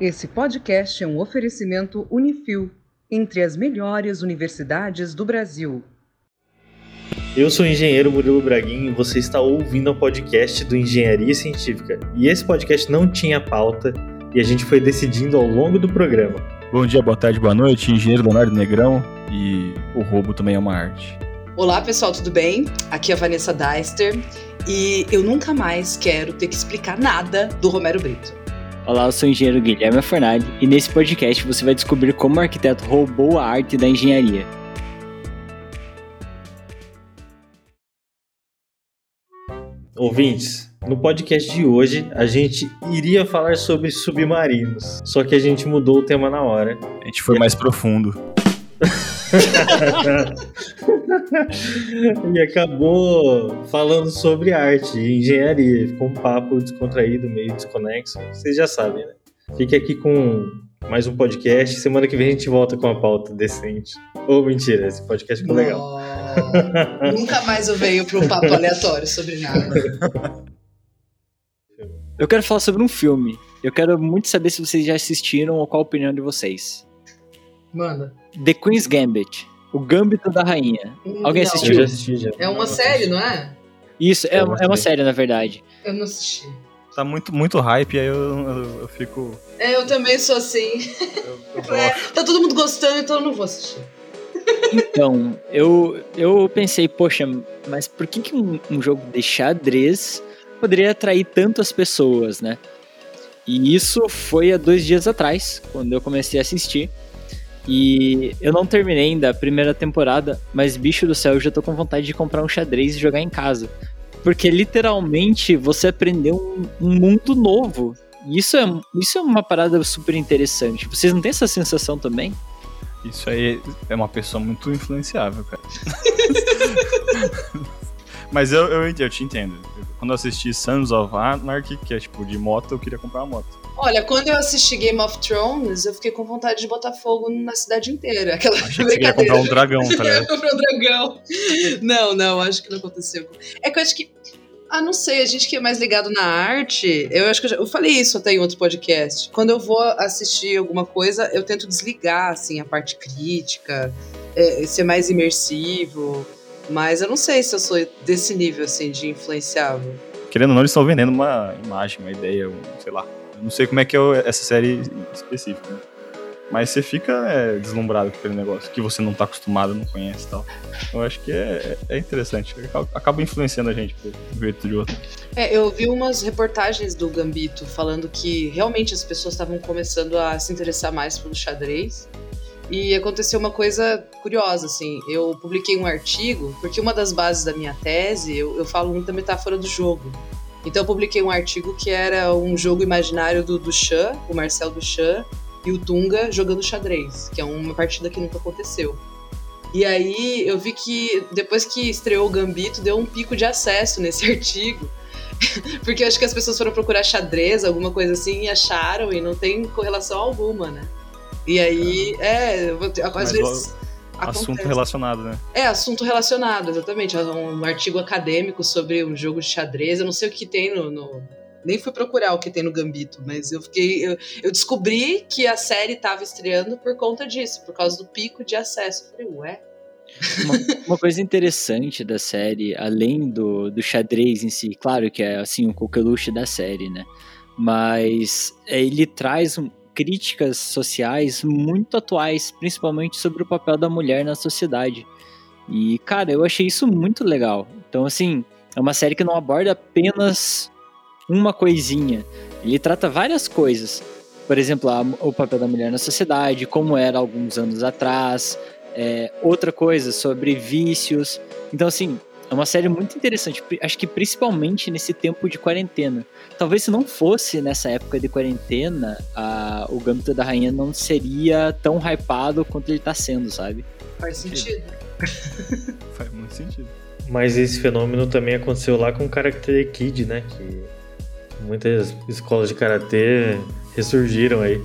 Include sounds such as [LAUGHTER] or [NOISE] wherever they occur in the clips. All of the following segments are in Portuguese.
Esse podcast é um oferecimento Unifil, entre as melhores universidades do Brasil. Eu sou o engenheiro Murilo Braguinho e você está ouvindo o podcast do Engenharia Científica. E esse podcast não tinha pauta e a gente foi decidindo ao longo do programa. Bom dia, boa tarde, boa noite, engenheiro Leonardo Negrão e o roubo também é uma arte. Olá pessoal, tudo bem? Aqui é a Vanessa Deister e eu nunca mais quero ter que explicar nada do Romero Brito. Olá, eu sou o engenheiro Guilherme Fornali e nesse podcast você vai descobrir como o arquiteto roubou a arte da engenharia. Ouvintes, no podcast de hoje a gente iria falar sobre submarinos, só que a gente mudou o tema na hora. A gente foi mais profundo. [LAUGHS] e acabou falando sobre arte e engenharia. Ficou um papo descontraído, meio desconexo. Vocês já sabem, né? Fique aqui com mais um podcast. Semana que vem a gente volta com uma pauta decente. Ou oh, mentira, esse podcast ficou legal. Nunca mais eu venho para um papo aleatório sobre nada. Eu quero falar sobre um filme. Eu quero muito saber se vocês já assistiram ou qual a opinião de vocês. Manda. The Queen's Gambit. O Gambito da Rainha. Alguém não. assistiu? Eu já assisti já. É uma série, não é? Isso, é, é uma série, na verdade. Eu não assisti. Tá muito, muito hype, aí eu, eu, eu fico. É, eu também sou assim. Eu, eu [LAUGHS] É, tá todo mundo gostando, então eu não vou assistir. Então, eu, eu pensei, poxa, mas por que, que um, um jogo de xadrez poderia atrair tantas pessoas, né? E isso foi há dois dias atrás, quando eu comecei a assistir. E eu não terminei ainda a primeira temporada, mas bicho do céu, eu já tô com vontade de comprar um xadrez e jogar em casa. Porque literalmente você aprendeu um, um mundo novo. E isso é, isso é uma parada super interessante. Vocês não têm essa sensação também? Isso aí é uma pessoa muito influenciável, cara. [LAUGHS] Mas eu, eu, eu te entendo. Quando eu assisti Sons of Anarchy, que é tipo de moto, eu queria comprar uma moto. Olha, quando eu assisti Game of Thrones, eu fiquei com vontade de botar fogo na cidade inteira. Aquela Achei que você ia comprar um dragão, tá ligado? [LAUGHS] comprar um dragão. Não, não, acho que não aconteceu. É que eu acho que. Ah, não sei, a gente que é mais ligado na arte, eu acho que eu, já, eu falei isso até em outro podcast. Quando eu vou assistir alguma coisa, eu tento desligar, assim, a parte crítica, é, ser mais imersivo. Mas eu não sei se eu sou desse nível, assim, de influenciável. Querendo ou não, eles estão vendendo uma imagem, uma ideia, um, sei lá. Não sei como é que é essa série específica, né? Mas você fica é, deslumbrado com aquele negócio que você não tá acostumado, não conhece e tal. Eu acho que é, é interessante. Acaba influenciando a gente por um jeito de outro. É, eu vi umas reportagens do Gambito falando que realmente as pessoas estavam começando a se interessar mais pelo xadrez. E aconteceu uma coisa curiosa, assim. Eu publiquei um artigo, porque uma das bases da minha tese, eu, eu falo muito da metáfora do jogo. Então eu publiquei um artigo que era um jogo imaginário do Duchamp, o Marcel Duchamp, e o Tunga jogando xadrez, que é uma partida que nunca aconteceu. E aí eu vi que depois que estreou o Gambito, deu um pico de acesso nesse [LAUGHS] artigo. Porque eu acho que as pessoas foram procurar xadrez, alguma coisa assim, e acharam, e não tem correlação alguma, né? E aí, é, às Mas vezes. Assunto acontece. relacionado, né? É, assunto relacionado, exatamente. É Um artigo acadêmico sobre um jogo de xadrez. Eu não sei o que tem no. no- Nem fui procurar o que tem no Gambito, mas eu fiquei. Eu, eu descobri que a série estava estreando por conta disso, por causa do pico de acesso. Eu falei, ué? Uma, uma coisa interessante da série, além do, do xadrez em si, claro que é assim o coqueluche da série, né? Mas é, ele traz um- críticas sociais muito atuais, principalmente sobre o papel da mulher na sociedade. E, cara, eu achei isso muito legal. Então, assim, é uma série que não aborda apenas uma coisinha. Ele trata várias coisas. Por exemplo, a- o papel da mulher na sociedade, como era alguns anos atrás, é, outra coisa sobre vícios. Então, assim, é uma série muito interessante. Acho que principalmente nesse tempo de quarentena. Talvez se não fosse nessa época de quarentena, a, o Gambito da Rainha não seria tão hypado quanto ele tá sendo, sabe? Faz sentido. [LAUGHS] Faz muito sentido. Mas esse fenômeno também aconteceu lá com o Karate Kid, né? Que muitas escolas de karatê ressurgiram aí.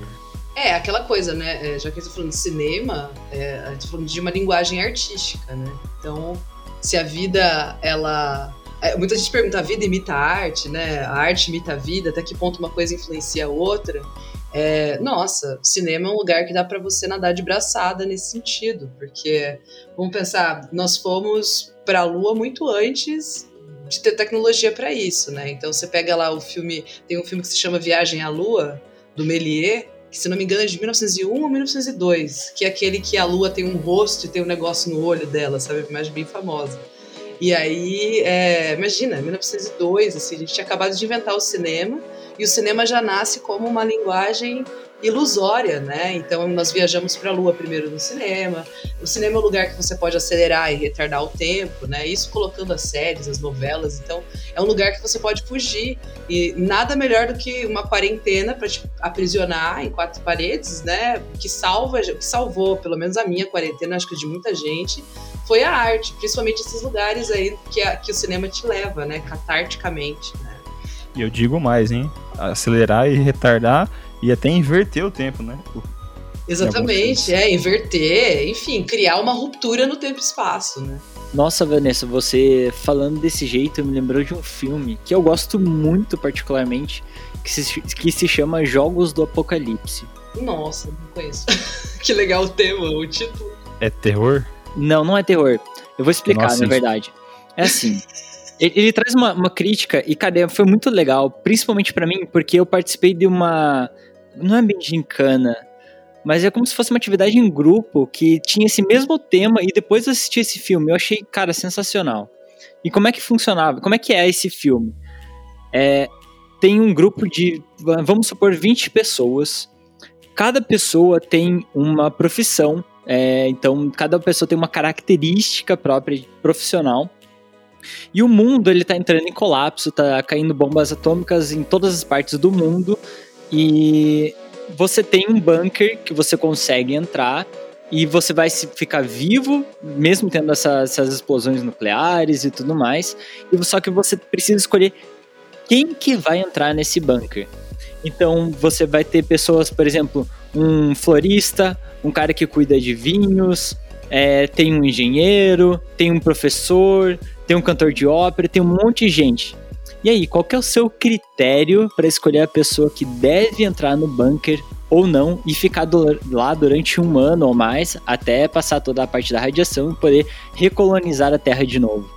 É, aquela coisa, né? é, já que eu tô falando de cinema, é, a gente tá falando de uma linguagem artística, né? Então, se a vida, ela. é, muita gente pergunta, a vida imita a arte, né? A arte imita a vida, até que ponto uma coisa influencia a outra. É, nossa, cinema é um lugar que dá para você nadar de braçada nesse sentido, porque vamos pensar, nós fomos para a Lua muito antes de ter tecnologia para isso, né? Então você pega lá o filme, tem um filme que se chama Viagem à Lua do Méliès, que se não me engano é de 1901 ou 1902, que é aquele que a Lua tem um rosto e tem um negócio no olho dela, sabe? Imagem bem famosa. E aí, é, imagina, 1902, assim, a gente tinha acabado de inventar o cinema e o cinema já nasce como uma linguagem ilusória, né? Então nós viajamos para a Lua primeiro no cinema. O cinema é um lugar que você pode acelerar e retardar o tempo, né? Isso colocando as séries, as novelas. Então é um lugar que você pode fugir e nada melhor do que uma quarentena para te aprisionar em quatro paredes, né? Que salva, que salvou, pelo menos a minha quarentena, acho que de muita gente, foi a arte, principalmente esses lugares aí que, a, que o cinema te leva, né? Catarticamente, né? E eu digo mais, hein? Acelerar e retardar e até inverter o tempo, né? Exatamente, é, inverter, enfim, criar uma ruptura no tempo e espaço, né? Nossa, Vanessa, você falando desse jeito me lembrou de um filme que eu gosto muito particularmente, que se, que se chama Jogos do Apocalipse. Nossa, não conheço. [LAUGHS] que legal o tema, o título. É terror? Não, não é terror. Eu vou explicar, Nossa, na verdade. É assim. Ele, ele, traz uma, uma crítica e, cara, foi muito legal, principalmente para mim, porque eu participei de uma. Não é bem gincana, mas é como se fosse uma atividade em grupo que tinha esse mesmo tema e depois eu assisti esse filme. Eu achei, cara, sensacional. E como é que funcionava? Como é que é esse filme? É, tem um grupo de, vamos supor, 20 pessoas. Cada pessoa tem uma profissão, é, então cada pessoa tem uma característica própria profissional. E o mundo ele tá entrando em colapso, tá caindo bombas atômicas em todas as partes do mundo e você tem um bunker que você consegue entrar e você vai ficar vivo, mesmo tendo essa, essas explosões nucleares e tudo mais. E só que você precisa escolher quem que vai entrar nesse bunker. Então você vai ter pessoas, por exemplo, um florista, um cara que cuida de vinhos, é, tem um engenheiro, tem um professor, tem um cantor de ópera, tem um monte de gente. E aí, qual que é o seu critério para escolher a pessoa que deve entrar no bunker ou não e ficar do, lá durante um ano ou mais até passar toda a parte da radiação e poder recolonizar a Terra de novo?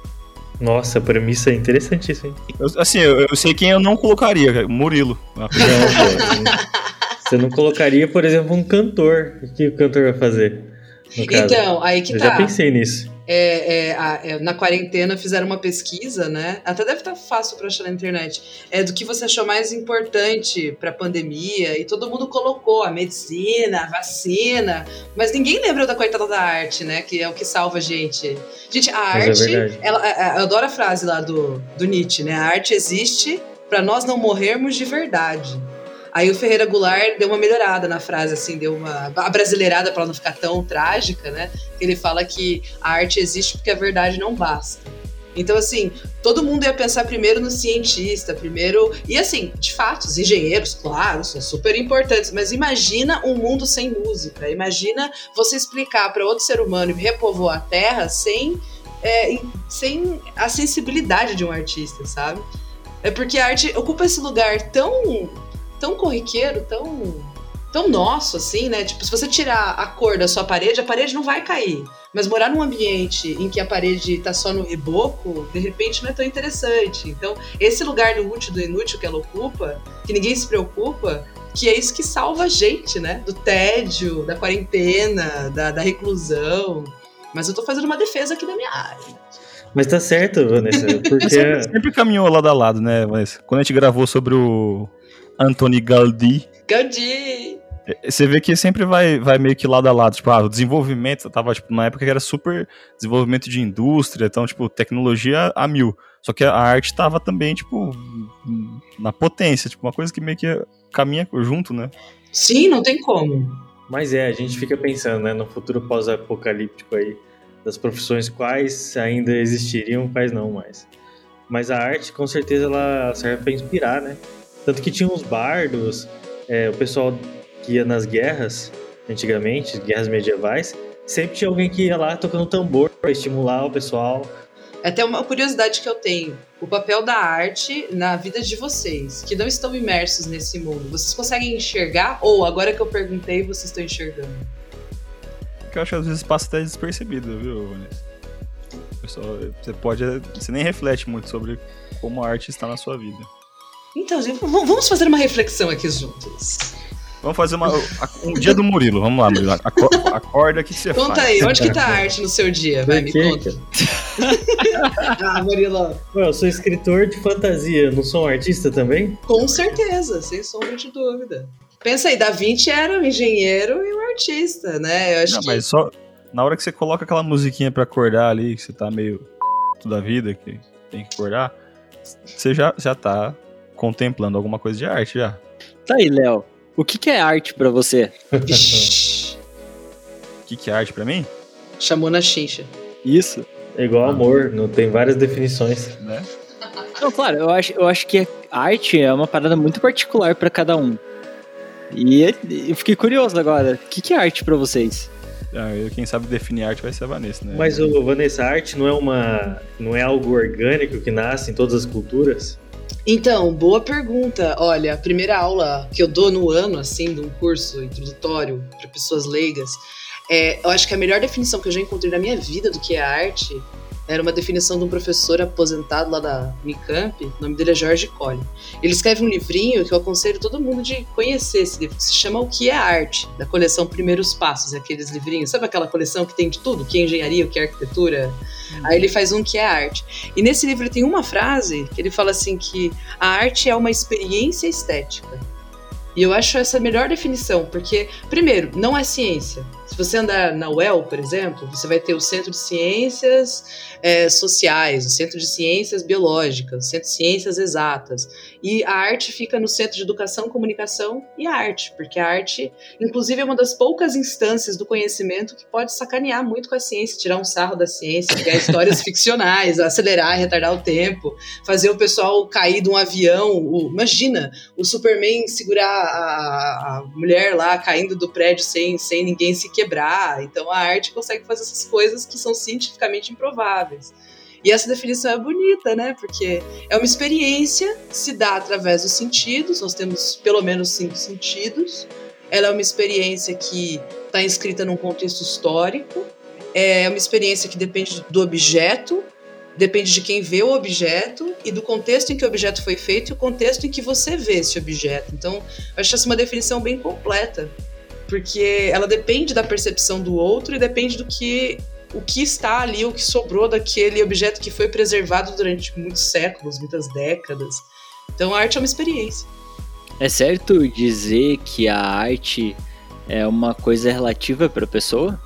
Nossa, a premissa é interessantíssima. Eu, assim, eu, eu, sei quem eu não colocaria, Murilo. [LAUGHS] Você não colocaria, por exemplo, um cantor. O que o cantor vai fazer? Então, aí que eu tá. Eu já pensei nisso é, é, a, é, na quarentena fizeram uma pesquisa, né? Até deve estar fácil para achar na internet. É do que você achou mais importante para a pandemia e todo mundo colocou a medicina, a vacina, mas ninguém lembra da coitada da arte, né? Que é o que salva a gente. Gente, a mas é arte, é ela, eu adoro a frase lá do, do Nietzsche, né? A arte existe para nós não morrermos de verdade. Aí o Ferreira Goulart deu uma melhorada na frase, assim, deu uma brasileirada para ela não ficar tão trágica, né? Ele fala que a arte existe porque a verdade não basta. Então, assim, todo mundo ia pensar primeiro no cientista, primeiro. E, assim, de fato, os engenheiros, claro, são super importantes, mas imagina um mundo sem música. Imagina você explicar para outro ser humano e repovoar a Terra sem, é, sem a sensibilidade de um artista, sabe? É porque a arte ocupa esse lugar tão tão corriqueiro, tão tão nosso assim, né? Tipo, se você tirar a cor da sua parede, a parede não vai cair. Mas morar num ambiente em que a parede tá só no reboco, de repente não é tão interessante. Então, esse lugar do útil do inútil que ela ocupa, que ninguém se preocupa, que é isso que salva a gente, né? Do tédio, da quarentena, da, da reclusão. Mas eu tô fazendo uma defesa aqui da minha área. Mas tá certo, Vanessa, [LAUGHS] porque... sempre, sempre caminhou lado a lado, né, Vanessa? Quando a gente gravou sobre o Anthony Gaudí. Gaudí! É, você vê que sempre vai, vai meio que lado a lado. Tipo, ah, o desenvolvimento tava, tipo, na época que era super desenvolvimento de indústria, então, tipo, tecnologia a mil. Só que a arte tava também, tipo, na potência, tipo, uma coisa que meio que caminha junto, né? Sim, não tem como. Mas é, a gente fica pensando, né, no futuro pós-apocalíptico aí, das profissões quais ainda existiriam, quais não mais. Mas a arte, com certeza, ela serve para inspirar, né? Tanto que tinha uns bardos, é, o pessoal que ia nas guerras, antigamente, guerras medievais, sempre tinha alguém que ia lá tocando tambor para estimular o pessoal. É até uma curiosidade que eu tenho. O papel da arte na vida de vocês, que não estão imersos nesse mundo. Vocês conseguem enxergar? Ou agora que eu perguntei, vocês estão enxergando? Eu acho que às vezes passa até despercebido, viu, Vanessa? Pessoal, você pode. Você nem reflete muito sobre como a arte está na sua vida. Então, gente, vamos fazer uma reflexão aqui juntos. Vamos fazer uma, um dia do Murilo. Vamos lá, Murilo. Aco- Acorda, o que você Conta faz? aí, onde que tá a arte no seu dia? Vai, me conta. [LAUGHS] ah, Murilo, eu sou escritor de fantasia, não sou um artista também? com certeza, sem sombra de dúvida. Pensa aí, Da Vinci era um engenheiro e um artista, né? Eu acho Não, que mas só na hora que você coloca aquela musiquinha pra acordar ali, que você tá meio da vida, que tem que acordar, você já, já tá contemplando alguma coisa de arte já. Tá aí, Léo. O que, que é arte pra você? [LAUGHS] O que, que é arte pra mim? chamou na chincha. Isso? É igual amor, não tem várias definições. Né? Não, claro, eu acho, eu acho que arte é uma parada muito particular pra cada um. E eu fiquei curioso agora. O que, que é arte pra vocês? Ah, eu, quem sabe definir arte vai ser a Vanessa, né? Mas o Vanessa, a arte não é uma, não é algo orgânico que nasce em todas as culturas? Então, boa pergunta. Olha, a primeira aula que eu dou no ano, assim, de um curso introdutório para pessoas leigas, é, eu acho que a melhor definição que eu já encontrei na minha vida do que é arte era uma definição de um professor aposentado lá da Unicamp, o nome dele é Jorge Colli. Ele escreve um livrinho que eu aconselho todo mundo de conhecer esse livro, que se chama O que é Arte, da coleção Primeiros Passos, aqueles livrinhos. Sabe aquela coleção que tem de tudo? O que é engenharia, o que é arquitetura? Aí ele faz um que é arte. E nesse livro tem uma frase que ele fala assim que a arte é uma experiência estética. E eu acho essa a melhor definição, porque, primeiro, não é ciência. Se você andar na UEL, por exemplo, você vai ter o Centro de Ciências eh, Sociais, o Centro de Ciências Biológicas, o Centro de Ciências Exatas. E a arte fica no Centro de Educação, Comunicação e Arte, porque a arte, inclusive, é uma das poucas instâncias do conhecimento que pode sacanear muito com a ciência, tirar um sarro da ciência, criar histórias [LAUGHS] ficcionais, acelerar, retardar o tempo, fazer o pessoal cair de um avião. O- imagina o Superman segurar a, a mulher lá caindo do prédio sem, sem ninguém se quebrar. Então a arte consegue fazer essas coisas que são cientificamente improváveis. E essa definição é bonita, né? Porque é uma experiência que se dá através dos sentidos, nós temos pelo menos cinco sentidos. Ela é uma experiência que está inscrita num contexto histórico, é uma experiência que depende do objeto, depende de quem vê o objeto e do contexto em que o objeto foi feito e o contexto em que você vê esse objeto. Então, eu acho essa uma definição bem completa, porque ela depende da percepção do outro e depende do que o que está ali, o que sobrou daquele objeto que foi preservado durante muitos séculos, muitas décadas. Então, a arte é uma experiência. É certo dizer que a arte é uma coisa relativa pra pessoa?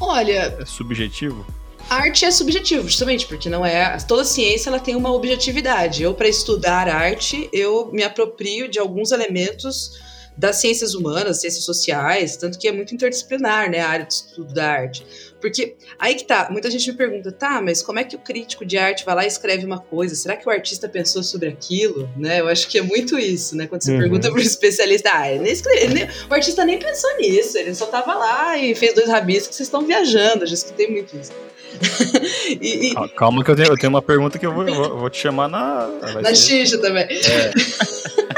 Olha, É subjetivo? A arte é subjetivo, justamente, porque não é. Toda ciência ela tem uma objetividade. Eu, para estudar arte, eu me aproprio de alguns elementos das ciências humanas, ciências sociais, tanto que é muito interdisciplinar, né, a área de estudo da arte. Porque aí que tá, muita gente me pergunta, tá, mas como é que o crítico de arte vai lá e escreve uma coisa? Será que o artista pensou sobre aquilo? Né? Eu acho que é muito isso, né? Quando você Uhum. pergunta pro especialista, ah, ele nem escreve, nem- o artista nem pensou nisso, ele só tava lá e fez dois rabiscos, vocês estão viajando, eu já escutei muito isso. [LAUGHS] e, e, Calma que eu tenho, eu tenho uma pergunta que eu vou, eu vou- te chamar na. na xixa também. já [LAUGHS]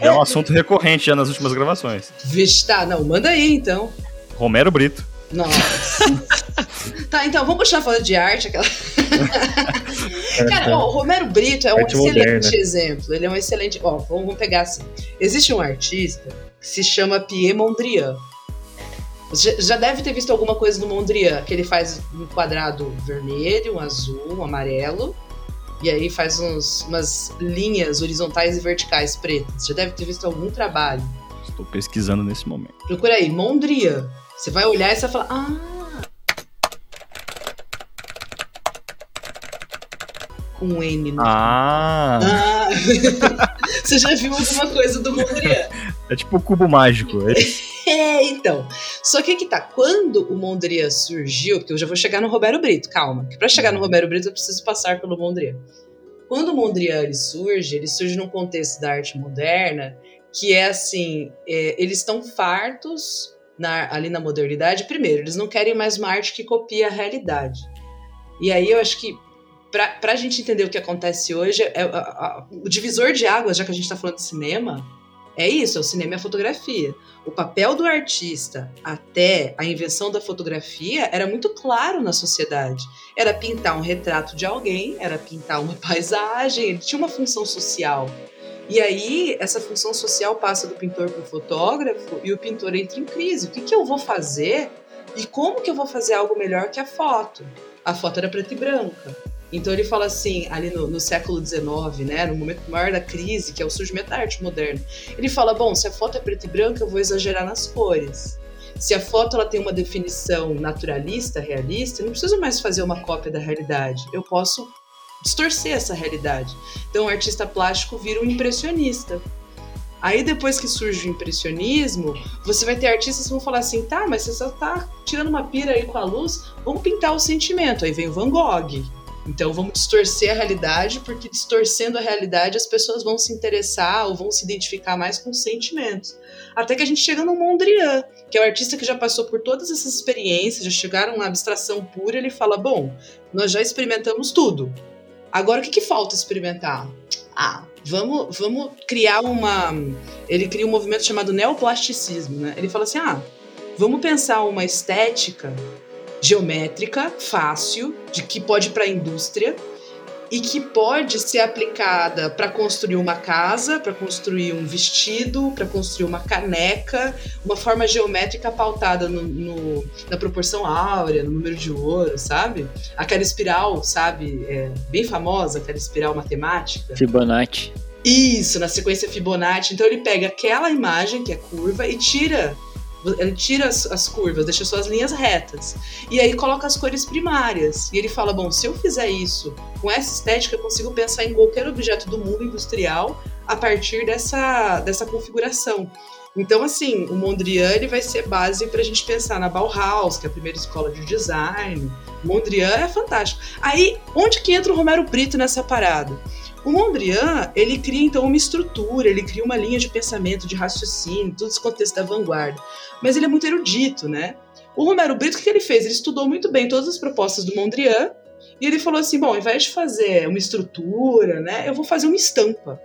é um assunto recorrente já nas últimas gravações. Vixe, tá, não, manda aí então. Romero Brito. Nossa. [LAUGHS] tá, então, vamos continuar falando de arte. Aquela... [LAUGHS] Cara, ó, o Romero Brito é um Arte excelente moderna. exemplo. Ele é um excelente. Ó, vamos, pegar assim. Existe um artista que se chama Pierre Mondrian. Você já- já deve ter visto alguma coisa do Mondrian, que ele faz um quadrado vermelho, um azul, um amarelo. E aí faz uns, umas linhas horizontais e verticais pretas. Já deve ter visto algum trabalho. Estou pesquisando nesse momento. Procura aí, Mondrian. Você vai olhar e você vai falar, ah. Com um N no. Ah! Ah. [LAUGHS] você já viu alguma coisa do Mondrian? É tipo o cubo mágico. É- [LAUGHS] [LAUGHS] É, então. Só que aqui tá, quando o Mondrian surgiu, porque eu já vou chegar no Roberto Brito, calma, que pra chegar no Roberto Brito eu preciso passar pelo Mondrian. Quando o Mondrian ele surge, ele surge num contexto da arte moderna que é assim, é, eles estão fartos na- ali na modernidade. Primeiro, eles não querem mais uma arte que copia a realidade. E aí eu acho que para a gente entender o que acontece hoje, é, a, a, o divisor de águas, já que a gente está falando de cinema, é isso, é o cinema e a fotografia. O papel do artista até a invenção da fotografia era muito claro na sociedade. Era pintar um retrato de alguém, era pintar uma [LAUGHS] paisagem, ele tinha uma função social. E aí, essa função social passa do pintor para o fotógrafo e o pintor entra em crise. O que, que eu vou fazer e como que eu vou fazer algo melhor que a foto? A foto era preta e branca. Então ele fala assim, ali no, no século XIX, né, no momento maior da crise, que é o surgimento da arte moderna, ele fala, bom, se a foto é preta e branca, eu vou exagerar nas cores. Se a foto ela tem uma definição naturalista, realista, eu não preciso mais fazer uma cópia da realidade. Eu posso distorcer essa realidade. Então o artista plástico vira um impressionista. Aí depois que surge o impressionismo, você vai ter artistas que vão falar assim, tá, mas você só tá tirando uma pira aí com a luz, vamos pintar o sentimento. Aí vem o Van Gogh, então vamos distorcer a realidade, porque distorcendo a realidade as pessoas vão se interessar ou vão se identificar mais com os sentimentos. Até que a gente chega no Mondrian, que é o artista que já passou por todas essas experiências, já chegaram na abstração pura, ele fala: "Bom, nós já experimentamos tudo. Agora o que, que falta experimentar?" Ah, vamos, vamos criar uma. Ele cria um movimento chamado neoplasticismo, né? Ele fala assim: ah, vamos pensar uma estética geométrica, fácil, de que pode ir para a indústria e que pode ser aplicada para construir uma casa, para construir um vestido, para construir uma caneca, uma forma geométrica pautada no, no, na proporção áurea, no número de ouro, sabe? Aquela espiral, sabe? É, bem famosa, aquela espiral matemática. Fibonacci. Isso, na sequência Fibonacci. Então ele pega aquela imagem que é curva e tira ele tira as, as, curvas, deixa só as linhas retas. E aí coloca as cores primárias. E ele fala: bom, se eu fizer isso com essa estética, eu consigo pensar em qualquer objeto do mundo industrial a partir dessa, dessa configuração. Então, assim, o Mondrian ele vai ser base para a gente pensar na Bauhaus, que é a primeira escola de design. Mondrian é fantástico. Aí, onde que entra o Romero Brito nessa parada? O Mondrian, ele cria então uma estrutura, ele cria uma linha de pensamento, de raciocínio, todo esse contexto da vanguarda. Mas ele é muito erudito, né? O Romero Brito, o que ele fez? Ele estudou muito bem todas as propostas do Mondrian e ele falou assim: bom, ao invés de fazer uma estrutura, né, eu vou fazer uma estampa.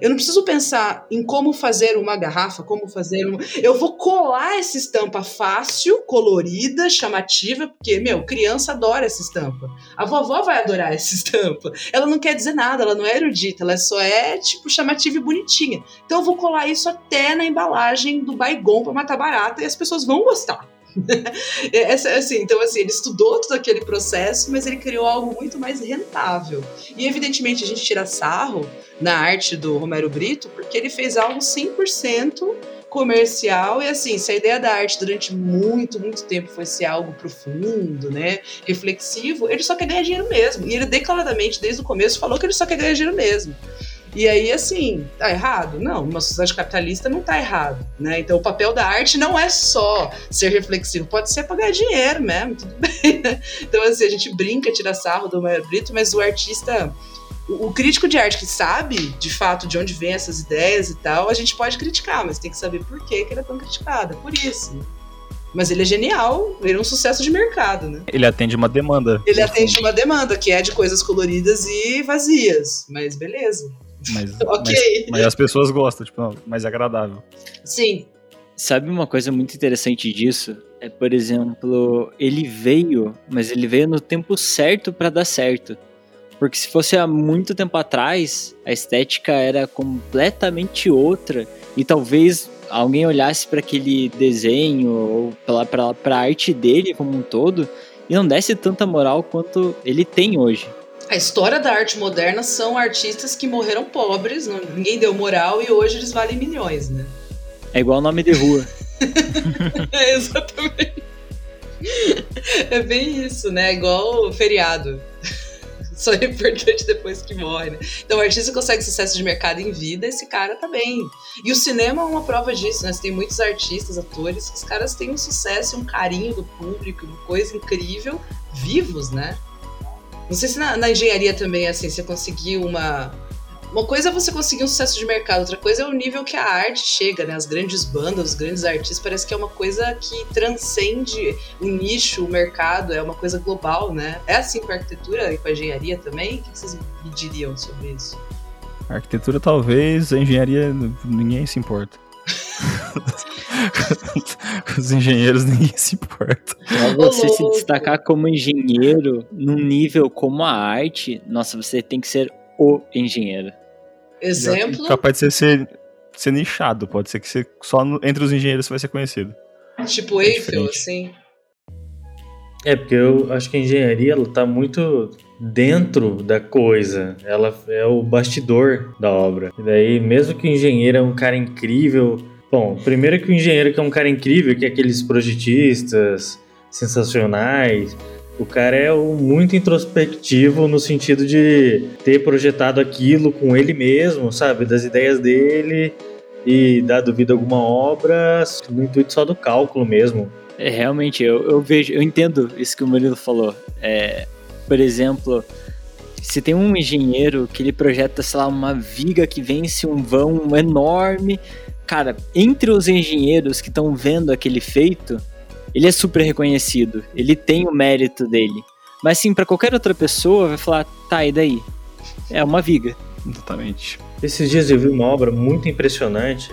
Eu não preciso pensar em como fazer uma garrafa, como fazer uma. Eu vou colar essa estampa fácil, colorida, chamativa, porque, meu, criança adora essa estampa. A vovó vai adorar essa estampa. Ela não quer dizer nada, ela não é erudita, ela só é, tipo, chamativa e bonitinha. Então eu vou colar isso até na embalagem do Baigon para matar barata e as pessoas vão gostar. [LAUGHS] Essa, assim, então, assim, ele estudou todo aquele processo, mas ele criou algo muito mais rentável. E, evidentemente, a gente tira sarro na arte do Romero Brito, porque ele fez algo 100% comercial e assim, se a ideia da arte durante muito, muito tempo foi ser algo profundo, né, reflexivo, ele só quer ganhar dinheiro mesmo. E ele declaradamente, desde o começo, falou que ele só quer ganhar dinheiro mesmo. E aí, assim, tá errado? Não, uma sociedade capitalista não tá errado, né? Então, o papel da arte não é só ser reflexivo, pode ser pagar dinheiro mesmo, tudo [LAUGHS] bem, né? Então, assim, a gente brinca, tira sarro do Maio Brito, mas o artista o, crítico de arte que sabe, de fato, de onde vem essas ideias e tal, a gente pode criticar, mas tem que saber por que, que ele é tão criticado. É por isso. Mas ele é genial, ele é um sucesso de mercado, né? Ele atende uma demanda. Ele atende uma demanda, que é de coisas coloridas e vazias. Mas beleza. Mas, [LAUGHS] okay. mas, mas, as pessoas gostam, tipo, mais agradável. Sim. Sabe uma coisa muito interessante disso? É, por exemplo, ele veio, mas ele veio no tempo certo para dar certo. Porque se fosse há muito tempo atrás, a estética era completamente outra e talvez alguém olhasse para aquele desenho ou para a arte dele como um todo e não desse tanta moral quanto ele tem hoje. A história da arte moderna são artistas que morreram pobres, não, ninguém deu moral e hoje eles valem milhões, né? É igual nome de rua. [LAUGHS] é, exatamente. É bem isso, né? É igual feriado. [LAUGHS] Só é importante depois que morre, né? Então o artista consegue sucesso de mercado em vida, esse cara tá bem. E o cinema é uma prova disso, né? Você tem muitos artistas, atores, que os caras têm um sucesso, um carinho do público, uma coisa incrível, vivos, né? Não sei se na, na engenharia também, assim, você conseguiu uma, uma coisa é você conseguir um sucesso de mercado, outra coisa é o nível que a arte chega, né? As grandes bandas, os grandes artistas, parece que é uma coisa que transcende o nicho, o mercado, é uma coisa global, né? É assim com a arquitetura e com a engenharia também? O que vocês me diriam sobre isso? A arquitetura talvez, a engenharia ninguém se importa. [LAUGHS] Os engenheiros ninguém se importa. Pra você se destacar como engenheiro num nível como a arte, nossa, você tem que ser o engenheiro. Exemplo? Capaz de ser, ser, ser nichado, pode ser que você, só no, entre os engenheiros você vai ser conhecido. Tipo Eiffel, assim. É, porque eu acho que a engenharia ela tá muito dentro da coisa. Ela é o bastidor da obra. E daí, mesmo que o engenheiro é um cara incrível. Bom, primeiro que o engenheiro que é um cara incrível, que é aqueles projetistas sensacionais. O cara é muito introspectivo no sentido de ter projetado aquilo com ele mesmo, sabe? Das ideias dele e dado vida a alguma obra no intuito só do cálculo mesmo. É, realmente, eu, eu vejo, eu entendo isso que o Murilo falou. É, por exemplo, se tem um engenheiro que ele projeta, sei lá, uma viga que vence um vão enorme, cara, entre os engenheiros que estão vendo aquele feito, ele é super reconhecido, ele tem o mérito dele. Mas sim, para qualquer outra pessoa vai falar, tá, e daí? É uma viga. Exatamente. Esses dias eu vi uma obra muito impressionante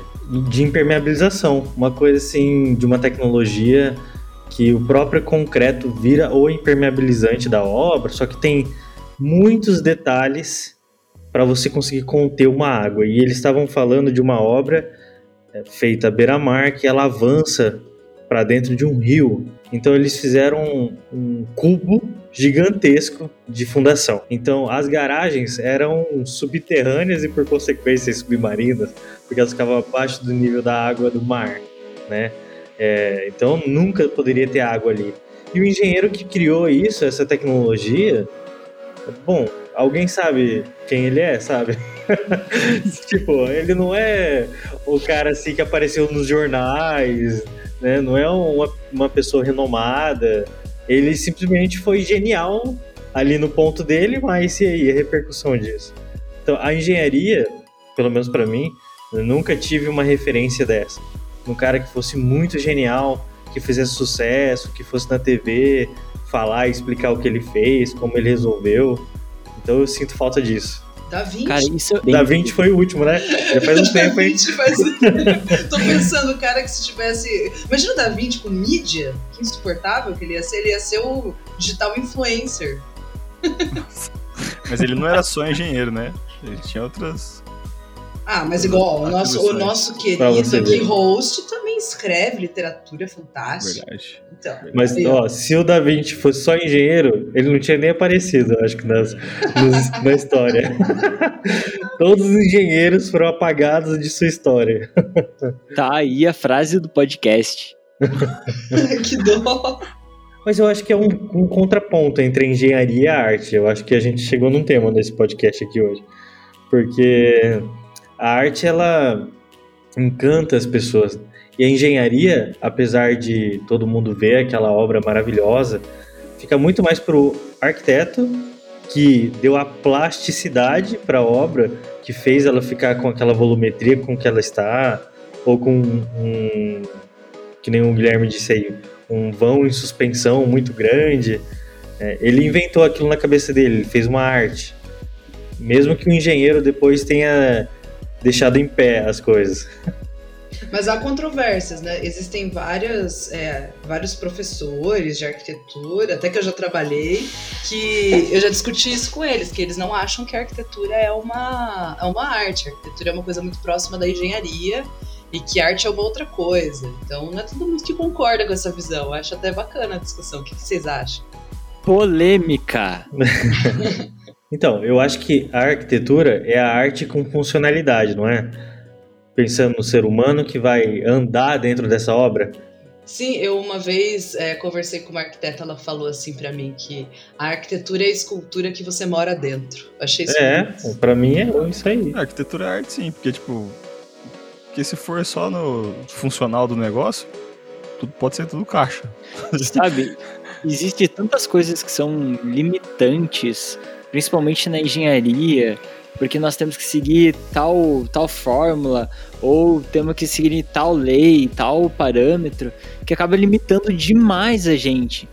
de impermeabilização, uma coisa assim de uma tecnologia que o próprio concreto vira o impermeabilizante da obra, só que tem muitos detalhes para você conseguir conter uma água. E eles estavam falando de uma obra feita à beira-mar que ela avança para dentro de um rio. Então eles fizeram um, um, cubo gigantesco de fundação. Então as garagens eram subterrâneas e por consequência submarinas, porque elas ficavam abaixo do nível da água do mar, né? É, então nunca poderia ter água ali. E o engenheiro que criou isso, essa tecnologia, bom, alguém sabe quem ele é, sabe? [LAUGHS] tipo, ele não é o cara assim que apareceu nos jornais, né? Não é uma, uma pessoa renomada. Ele simplesmente foi genial ali no ponto dele, mas e aí a repercussão disso? Então, a engenharia, pelo menos para mim, eu nunca tive uma referência dessa um cara que fosse muito genial, que fizesse sucesso, que fosse na TV falar e explicar o que ele fez, como ele resolveu. Então eu sinto falta disso. Da Vinci. Cara, isso é Da Vinci foi o último, né? Já faz um [LAUGHS] tempo, hein? Faz... Tô pensando, cara, que se tivesse. Imagina o Da Vinci com mídia, que insuportável que ele ia ser, ele ia ser o digital influencer. Mas ele não era só engenheiro, né? Ele tinha outras ah, mas igual, o nosso, o nosso querido aqui, host, também escreve literatura fantástica. Verdade. Então, mas, ó, se o Da Vinci fosse só engenheiro, ele não tinha nem aparecido, acho que, nas, nos, na história. [LAUGHS] Todos os engenheiros foram apagados de sua história. [LAUGHS] Tá aí a frase do podcast. [LAUGHS] que dó. Mas eu acho que é um, um contraponto entre a engenharia e a arte. Eu acho que a gente chegou num tema nesse podcast aqui hoje. Porque a arte ela encanta as pessoas. E a engenharia, apesar de todo mundo ver aquela obra maravilhosa, fica muito mais pro arquiteto que deu a plasticidade para a obra, que fez ela ficar com aquela volumetria com que ela está, ou com um, que nem o Guilherme disse aí, um vão em suspensão muito grande. É, ele inventou aquilo na cabeça dele, ele fez uma arte. Mesmo que o engenheiro depois tenha deixado em pé as coisas. Mas há controvérsias, né? Existem várias, é, vários professores de arquitetura, até que eu já trabalhei, que eu já discuti isso com eles, que eles não acham que a arquitetura é uma, é uma arte. A arquitetura é uma coisa muito próxima da engenharia e que arte é uma outra coisa. Então não é todo mundo que concorda com essa visão. Eu acho até bacana a discussão. O que, que vocês acham? Polêmica! [LAUGHS] Então, eu acho que a arquitetura é a arte com funcionalidade, não é? Pensando no ser humano que vai andar dentro dessa obra. Sim, eu uma vez é, conversei com uma arquiteta, ela falou assim para mim que a arquitetura é a escultura que você mora dentro. Achei isso É, para mim é isso aí. A arquitetura é arte, sim, porque tipo, porque se for só no funcional do negócio, tudo pode ser tudo caixa. Sabe? [LAUGHS] Existem tantas coisas que são limitantes principalmente na engenharia, porque nós temos que seguir tal, tal fórmula, ou temos que seguir tal lei, tal parâmetro, que acaba limitando demais a gente.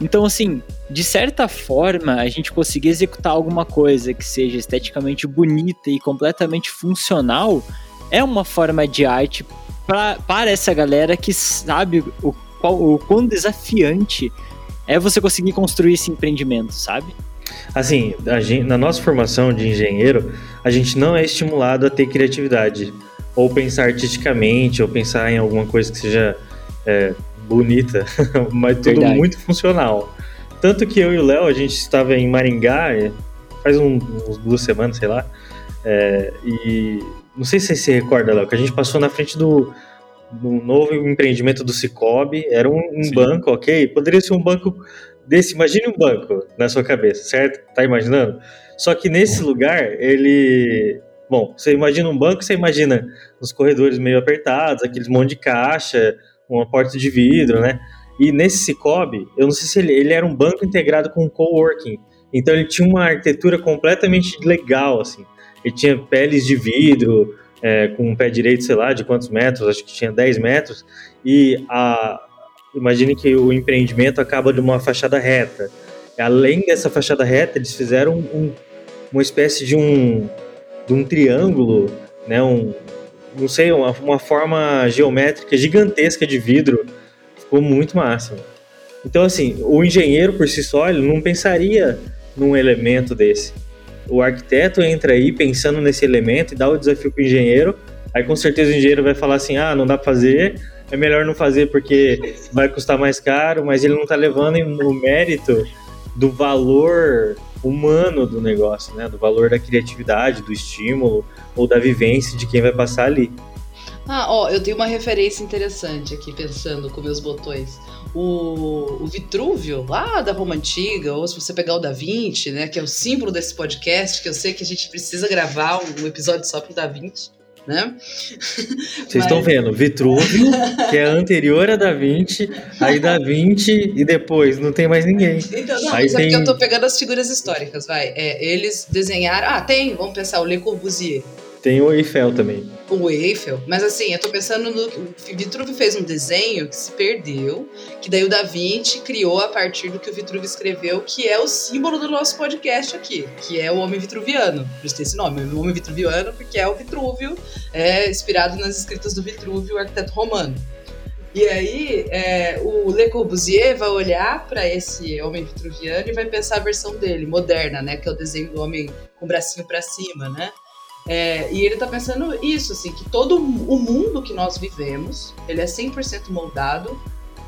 Então, assim, de certa forma, a gente conseguir executar alguma coisa que seja esteticamente bonita e completamente funcional é uma forma de arte pra, para essa galera que sabe o, qual, o quão desafiante é você conseguir construir esse empreendimento, sabe? Assim, gente, na nossa formação de engenheiro, a gente não é estimulado a ter criatividade, ou pensar artisticamente, ou pensar em alguma coisa que seja é, bonita, [LAUGHS] mas tudo Verdade. muito funcional. Tanto que eu e o Léo, a gente estava em Maringá, é, faz um, uns duas semanas, sei lá, é, e não sei se você se recorda, Léo, que a gente passou na frente do, do novo empreendimento do Cicobi, era um, um banco, ok? Poderia ser um banco desse, imagine um banco na sua cabeça, certo? Tá imaginando? Só que nesse lugar, ele. Bom, você imagina um banco, você imagina os corredores meio apertados, aqueles monte de caixa, uma porta de vidro, né? E nesse Cicobi, eu não sei se ele, ele era um banco integrado com um coworking. Então ele tinha uma arquitetura completamente legal, assim. Ele tinha peles de vidro, é, com um pé direito, sei lá, de quantos metros, acho que tinha 10 metros, e a, Imagine que o empreendimento acaba de uma fachada reta. Além dessa fachada reta, eles fizeram um, uma espécie de um, de um triângulo, né? Um, não sei, uma, uma forma geométrica gigantesca de vidro. Ficou muito massa. Então, assim, o engenheiro por si só, ele não pensaria num elemento desse. O arquiteto entra aí pensando nesse elemento e dá o desafio para o engenheiro. Aí, com certeza, o engenheiro vai falar assim: ah, não dá para fazer é melhor não fazer porque vai custar mais caro, mas ele não está levando o mérito do valor humano do negócio, né? Do valor da criatividade, do estímulo ou da vivência de quem vai passar ali. Ah, ó, eu tenho uma referência interessante aqui, pensando com meus botões. O, o, Vitrúvio, lá da Roma Antiga, ou se você pegar o Da Vinci, né, que é o símbolo desse podcast, que eu sei que a gente precisa gravar um episódio só pro Da Vinci né? Vocês Mas... estão vendo, Vitruvio, que é anterior a Da Vinci, aí Da Vinci e depois não tem mais ninguém. Então, não, aí tem... eu tô pegando as figuras históricas, vai. É, eles desenharam. Ah, tem, vamos pensar, o Le Corbusier. Tem o Eiffel também. O Eiffel. Mas assim, eu tô pensando no. O fez um desenho que se perdeu, que daí o Da Vinci criou a partir do que o Vitruvio escreveu, que é o símbolo do nosso podcast aqui, que é o Homem Vitruviano. Por isso tem esse nome, o Homem Vitruviano, porque é o Vitrúvio, é inspirado nas escritas do Vitrúvio, o arquiteto romano. E aí, é, o Le Corbusier vai olhar para esse homem vitruviano e vai pensar a versão dele, moderna, né? Que é o desenho do homem com o bracinho para cima, né? É, e ele está pensando isso, assim, que todo o mundo que nós vivemos, ele é 100% moldado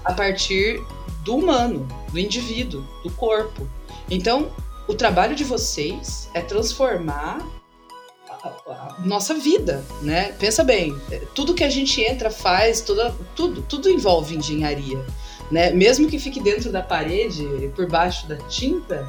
a partir do humano, do indivíduo, do corpo. Então, o trabalho de vocês é transformar a, nossa vida, né? Pensa bem, é, tudo que a gente entra, faz, toda, tudo, tudo envolve engenharia, né? Mesmo que fique dentro da parede, por baixo da tinta,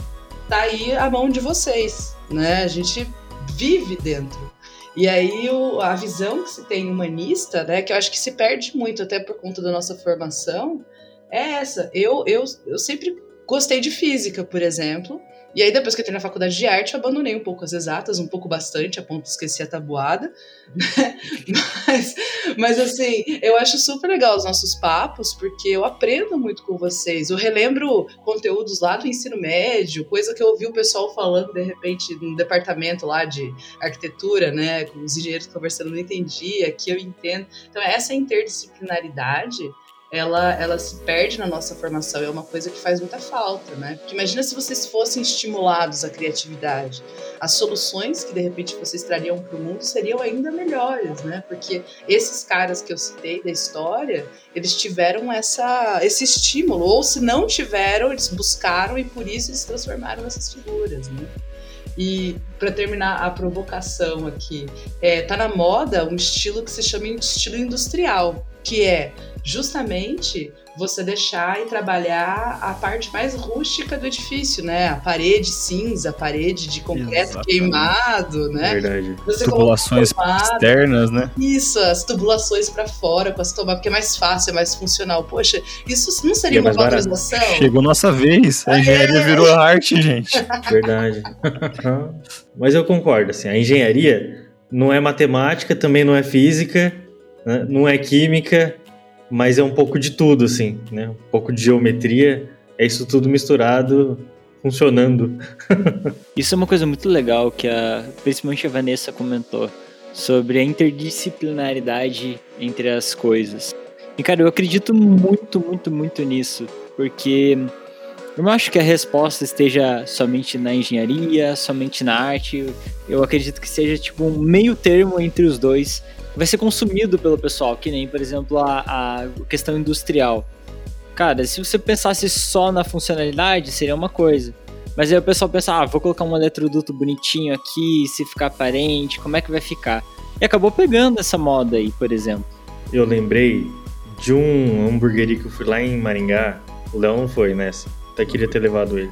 tá aí a mão de vocês, né? A gente vive dentro. E aí o, a visão que se tem humanista, né, que eu acho que se perde muito até por conta da nossa formação, é essa. Eu, eu, eu sempre gostei de física, por exemplo, e aí, depois que eu entrei na faculdade de arte, eu abandonei um pouco as exatas, um pouco bastante, a ponto de esquecer a tabuada. [LAUGHS] Mas, mas, assim, eu acho super legal os nossos papos, porque eu aprendo muito com vocês. Eu relembro conteúdos lá do ensino médio, coisa que eu ouvi o pessoal falando, de repente, no departamento lá de arquitetura, né? Com os engenheiros conversando, não entendia, que eu entendo. Então, essa interdisciplinaridade ela, ela se perde na nossa formação. É uma coisa que faz muita falta, né? Porque imagina se vocês fossem estimulados à criatividade. As soluções que de repente vocês trariam para o mundo seriam ainda melhores, né? Porque esses caras que eu citei da história, eles tiveram essa, esse estímulo. Ou se não tiveram, eles buscaram e por isso eles transformaram essas figuras, né? E para terminar a provocação aqui, é, tá na moda um estilo que se chama estilo industrial, que é justamente você deixar e trabalhar a parte mais rústica do edifício, né? A parede cinza, a parede de concreto Exatamente. queimado, né? Verdade. Você Tubulações externas, né? Isso, as tubulações para fora com as tomadas, porque é mais fácil, é mais funcional. Poxa, isso não seria é uma mais barato. valorização? Chegou nossa vez. A engenharia virou arte, gente. Verdade. Mas eu concordo, assim, a engenharia não é matemática, também não é física, né, não é química, mas é um pouco de tudo, assim, né? Um pouco de geometria, é isso tudo misturado, funcionando. [LAUGHS] Isso é uma coisa muito legal que a, principalmente a Vanessa comentou sobre a interdisciplinaridade entre as coisas. E cara, eu acredito muito, muito, muito nisso, porque eu não acho que a resposta esteja somente na engenharia, somente na arte. Eu acredito que seja tipo um meio termo entre os dois. Vai ser consumido pelo pessoal, que nem, por exemplo, a, a questão industrial. Cara, se você pensasse só na funcionalidade, seria uma coisa. Mas aí o pessoal pensa, ah, vou colocar um eletroduto bonitinho aqui, se ficar aparente, como é que vai ficar? E acabou pegando essa moda aí, por exemplo. Eu lembrei de um hamburgueria que eu fui lá em Maringá, o Léo não foi nessa, até queria ter levado ele.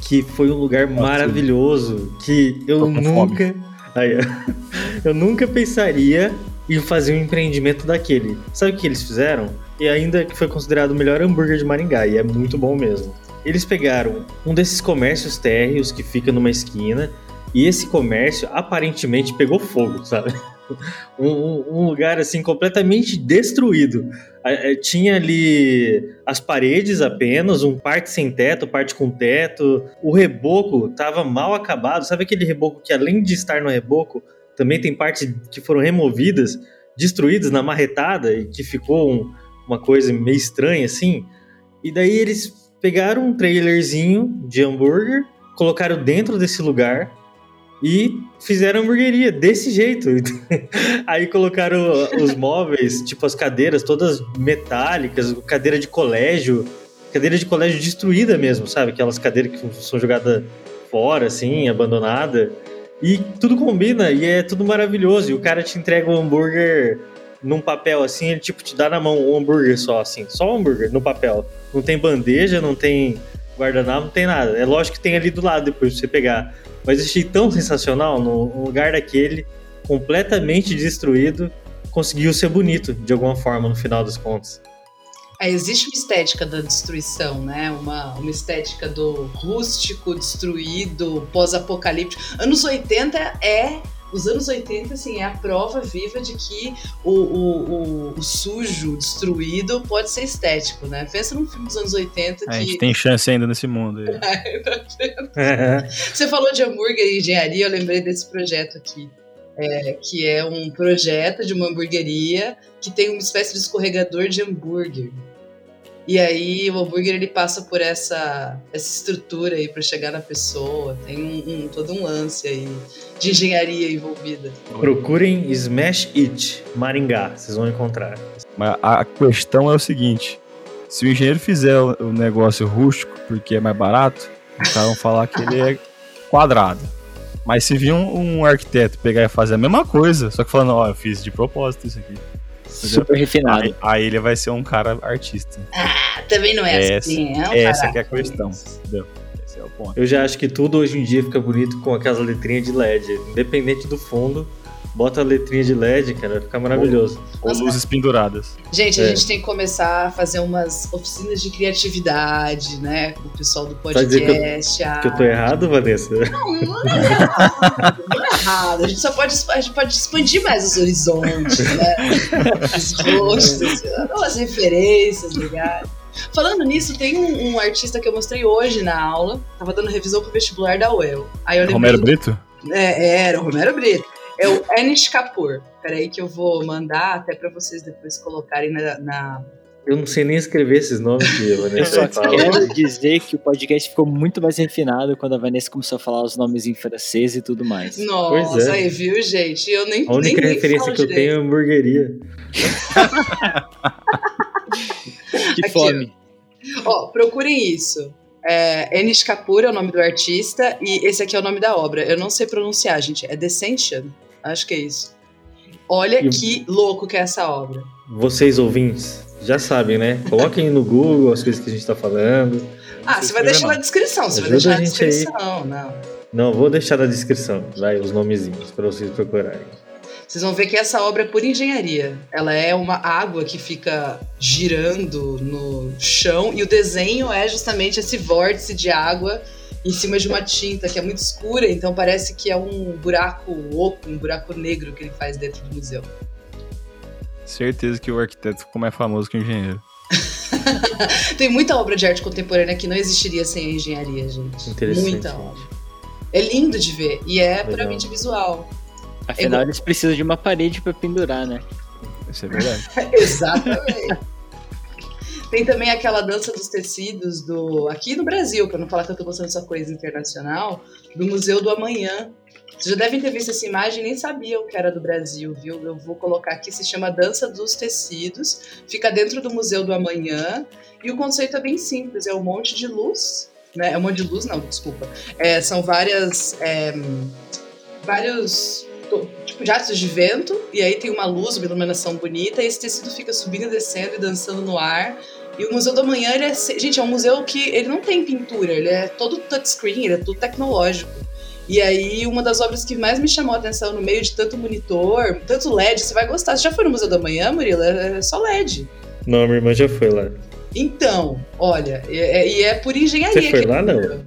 Que foi um lugar maravilhoso que eu nunca. Aí, [LAUGHS] eu nunca pensaria em fazer um empreendimento daquele. Sabe o que eles fizeram? E ainda que foi considerado o melhor hambúrguer de Maringá, e é muito bom mesmo. Eles pegaram um desses comércios térreos que fica numa esquina, e esse comércio aparentemente pegou fogo, sabe? [LAUGHS] Um- um lugar assim completamente destruído. Eh, Tinha ali as paredes apenas, um parte sem teto, parte com teto. O reboco tava mal acabado. Sabe aquele reboco que além de estar no reboco, também tem partes que foram removidas, destruídas na marretada e que ficou um- uma coisa meio estranha assim? E daí eles pegaram um trailerzinho de hambúrguer, colocaram dentro desse lugar e fizeram hamburgueria desse jeito. [LAUGHS] Aí colocaram os móveis, tipo as cadeiras todas metálicas, cadeira de colégio, cadeira de colégio destruída mesmo, sabe? Aquelas cadeiras que são jogadas fora, assim, abandonada. E tudo combina e é tudo maravilhoso. E o cara te entrega o hambúrguer num papel assim, ele tipo te dá na mão um hambúrguer só, assim, só um hambúrguer no papel. Não tem bandeja, não tem guardanapo, não tem nada. É lógico que tem ali do lado depois pra você pegar. Mas achei tão sensacional no lugar daquele, completamente destruído, conseguiu ser bonito de alguma forma no final das contas. É, existe uma estética da destruição, né? Uma, uma estética do rústico, destruído, pós-apocalíptico. Anos 80 é. Os anos 80, assim, é a prova viva de que o, o, o, o sujo, o destruído, pode ser estético, né? Pensa num filme dos anos 80 A gente que. tem chance ainda nesse mundo. aí. [LAUGHS] Você falou de hambúrguer e engenharia, eu lembrei desse projeto aqui. é, que é um projeto de uma hamburgueria que tem uma espécie de escorregador de hambúrguer. E aí o hambúrguer ele passa por essa, essa estrutura aí para chegar na pessoa. Tem um, um- todo um lance aí de engenharia envolvida. Procurem Smash It Maringá, vocês vão encontrar. Mas a questão é o seguinte: se o engenheiro fizer o negócio rústico porque é mais barato, os caras vão falar que ele é quadrado. Mas se vir um, um arquiteto pegar e fazer a mesma coisa, só que falando, ó, eu fiz de propósito isso aqui. Super refinado. Aí, aí ele vai ser um cara artista. Ah, também não é Essa- assim, é um essa caraca. que é a questão. Entendeu? Esse é o ponto. Eu já acho que tudo hoje em dia fica bonito com aquelas letrinhas de LED. Independente do fundo, bota a letrinha de LED, cara, fica maravilhoso. Ou luzes penduradas. Gente, a É. gente tem que começar a fazer umas oficinas de criatividade, né? Com o pessoal do Vai dizer que eu- podcast. ah, Que eu tô errado, Vanessa? Não, não é errado, não é errado. A gente só pode, a gente pode expandir mais os horizontes, né? Os rostos, as referências, ligado? Falando nisso, tem um, um artista que eu mostrei hoje na aula. Tava dando revisão pro vestibular da UEL. Aí eu Romero do- Brito? É, era o Romero Brito. É o Anish Kapoor. Peraí que eu vou mandar até pra vocês depois colocarem na- na, Eu não sei nem escrever esses nomes que a Eu Vanessa só fala. quero dizer que o podcast ficou muito mais refinado quando a Vanessa começou a falar os nomes em francês e tudo mais. Nossa, é. aí, viu, gente? Eu nem A única nem, referência que eu direito. tenho é hamburgueria. [LAUGHS] Que Aqui, fome. Ó, procurem isso. É, Enish Kapoor é o nome do artista e esse aqui é o nome da obra. Eu não sei pronunciar, gente. É Descension? Acho que é isso. Olha E- que louco que é essa obra. Vocês ouvintes, já sabem, né? Coloquem no Google as coisas que a gente tá falando. Ah, você vai deixar não. na descrição. Você vai Ajuda deixar a na gente aí. descrição, não. Não, vou deixar na descrição, vai, os nomezinhos, pra vocês procurarem. Vocês vão ver que essa obra é por engenharia. Ela é uma água que fica girando no chão e o desenho é justamente esse vórtice de água em cima de uma tinta que é muito escura, então parece que é um buraco oco, um buraco negro que ele faz dentro do museu. Certeza que o arquiteto ficou mais famoso que o engenheiro. [LAUGHS] Tem muita obra de arte contemporânea que não existiria sem a engenharia, gente. Interessante. Muita obra. É lindo de ver e é Legal. puramente visual. Afinal, eles precisam de uma parede pra pendurar, né? Isso é verdade. [LAUGHS] Exatamente. Tem também aquela dança dos tecidos do aqui no Brasil, para não falar que eu tô mostrando essa coisa internacional, do Museu do Amanhã. Vocês já devem ter visto essa imagem nem sabiam que era do Brasil, viu? Eu vou colocar aqui, se chama Dança dos Tecidos, fica dentro do Museu do Amanhã, e o conceito é bem simples, é um monte de luz, né? É um monte de luz, não, desculpa. É, são várias. é, vários tipo jatos de vento, e aí tem uma luz, uma iluminação bonita, e esse tecido fica subindo e descendo e dançando no ar. E o Museu do Amanhã, ele é, gente, é um museu que ele não tem pintura, ele é todo touchscreen, ele é tudo tecnológico. E aí, uma das obras que mais me chamou a atenção no meio de tanto monitor, tanto LED, você vai gostar. Você já foi no Museu do Amanhã, Murilo? É é só LED. Não, minha irmã já foi lá. Então, olha, e é, é por engenharia. Você foi lá, não?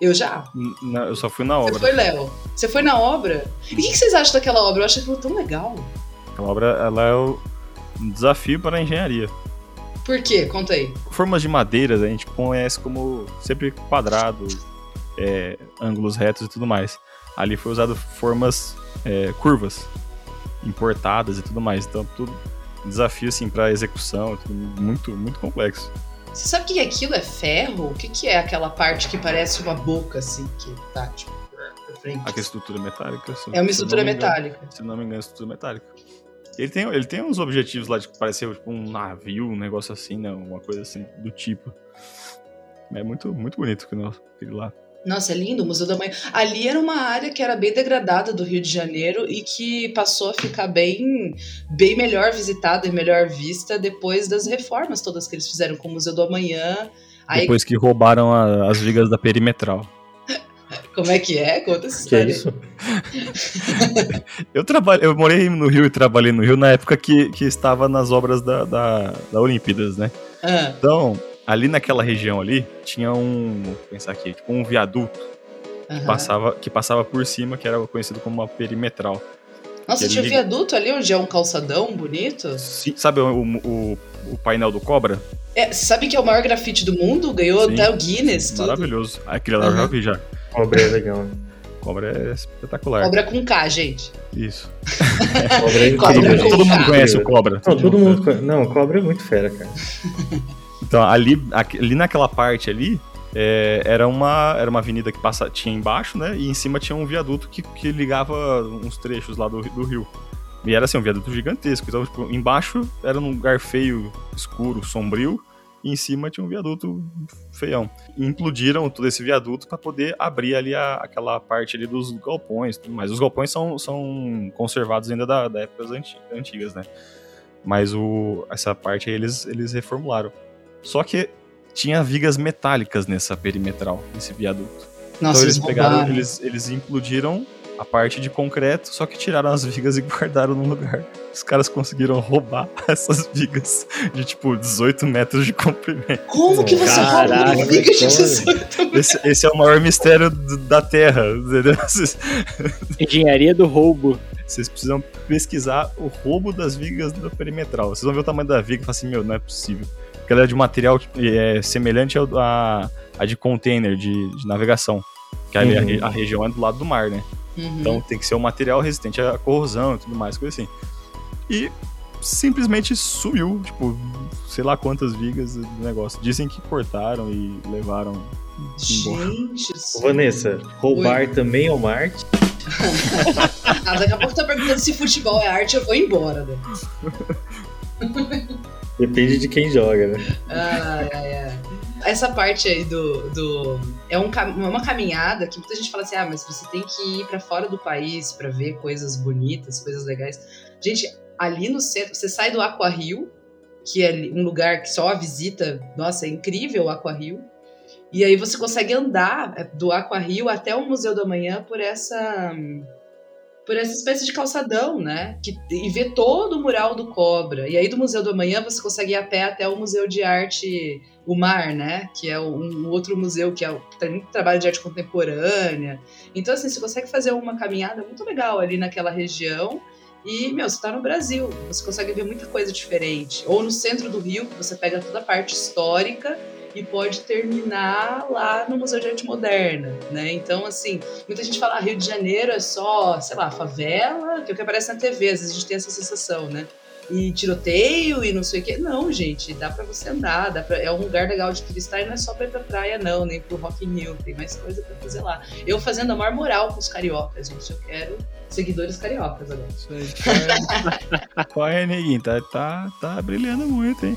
Eu já. Não, eu só fui na Você obra. foi, Léo? Você foi na obra? E o que, que vocês acham daquela obra? Eu acho aquilo tão legal. A obra ela é o- um desafio para a engenharia. Por quê? Conta aí. Formas de madeiras a gente conhece como sempre quadrado, é, ângulos retos e tudo mais. Ali foi usado formas é, curvas, importadas e tudo mais. Então tudo desafio assim para execução, tudo muito muito complexo. Você sabe o que aquilo é ferro? O que, que é aquela parte que parece uma boca, assim, que tá, tipo, frente? Aquela estrutura metálica. se- É uma estrutura engano- metálica. Se não me engano, é estrutura metálica. Ele tem, ele tem uns objetivos lá de parecer tipo, um navio, um negócio assim, né? Uma coisa assim do tipo. É muito, muito bonito aquele lá. Nossa, é lindo o Museu da Manhã. Ali era uma área que era bem degradada do Rio de Janeiro e que passou a ficar bem, bem melhor visitada e melhor vista depois das reformas todas que eles fizeram com o Museu do Amanhã. Aí, Depois que roubaram a- as vigas da perimetral. Como é que é? Conta essa Que é história. isso? Eu, trabalhei, eu morei no Rio e trabalhei no Rio na época que, que estava nas obras da, da, da Olimpíadas, né? Ah, Então, ali naquela região ali, tinha um. Vou pensar aqui, tipo um viaduto aham. passava, que passava por cima, que era conhecido como uma perimetral. Nossa, tinha um liga- viaduto ali onde é um calçadão bonito. Sim, sabe o, o, o painel do Cobra? É, sabe que é o maior grafite do mundo? Ganhou Sim. até o Guinness, tudo. Maravilhoso. Aquele lá eu já Uhum. vi já. Cobra é legal. né? Cobra é espetacular. Obra com K, gente. Isso. [LAUGHS] Cobra é Cobra incrível. gente. Todo mundo K. conhece o Cobra. Não, todo mundo. conhe- Não, cobra é muito fera, cara. [LAUGHS] Então, ali, ali naquela parte ali, é, era, uma, era uma avenida que passa, tinha embaixo, né? E em cima tinha um viaduto que, que ligava uns trechos lá do, do rio. E era assim, um viaduto gigantesco. Então, tipo, embaixo era num lugar feio, escuro, sombrio. E em cima tinha um viaduto feião. E implodiram todo esse viaduto para poder abrir ali a- aquela parte ali dos galpões tudo mais. Os galpões são, são conservados ainda da, da épocas anti- antigas, né? Mas o, essa parte aí eles, eles reformularam. Só que tinha vigas metálicas nessa perimetral, nesse viaduto. Nossa, então eles pegaram, eles, eles implodiram a parte de concreto, só que tiraram as vigas e [LAUGHS] guardaram no lugar. Os caras conseguiram roubar [LAUGHS] essas vigas de tipo 18 metros de comprimento. Como que você rouba Caraca, uma viga de como? 18 Esse, esse é o maior mistério do- da Terra, entendeu? [LAUGHS] Vocês, Engenharia do roubo. vocês precisam pesquisar o roubo das vigas da perimetral. Vocês vão ver o tamanho da viga e falar assim, meu, não é possível. Porque ela é de material é, semelhante ao- a, a de container, de, de navegação. Que ali a, Uhum. re- a região é do lado do mar, né? Uhum. Então tem que ser um material resistente à corrosão e tudo mais, coisa assim. E simplesmente sumiu, tipo, sei lá quantas vigas do negócio. Dizem que cortaram e levaram. Gente, Vanessa, roubar também é uma arte? ah, daqui a pouco tá perguntando se futebol é arte, eu vou embora. Né? Depende de quem joga, né? Ai, ai, ai. essa parte aí do. do é um, uma caminhada que muita gente fala assim: ah, mas você tem que ir para fora do país para ver coisas bonitas, coisas legais. Gente, ali no centro, você sai do Aqua Rio, que é um lugar que só a visita, nossa, é incrível o Aqua Rio. E aí você consegue andar é, do Aqua Rio até o Museu da Manhã por essa por essa espécie de calçadão, né? Que, e ver todo o mural do Cobra. E aí do Museu do Amanhã você consegue ir a pé até o Museu de Arte O Mar, né? Que é um, outro museu que, é, tem muito trabalho de arte contemporânea. Então, assim, você consegue fazer uma caminhada muito legal ali naquela região. E, meu, você tá no Brasil, você consegue ver muita coisa diferente. Ou no centro do Rio, que você pega toda a parte histórica e pode terminar lá no Museu de Arte Moderna, né? Então, assim, muita gente fala ah, Rio de Janeiro é só, sei lá, favela, que é o que aparece na TV, às vezes a gente tem essa sensação, né? E tiroteio e não sei o que. Não, gente, dá para você andar, dá pra... é um lugar legal de turistar e não é só pra ir pra praia, não, nem pro Rock in Rio, tem mais coisa pra fazer lá. Eu fazendo a maior moral com os cariocas, gente, eu quero seguidores cariocas agora. [LAUGHS] Qual é, neguinho? Tá, tá, tá brilhando muito, hein?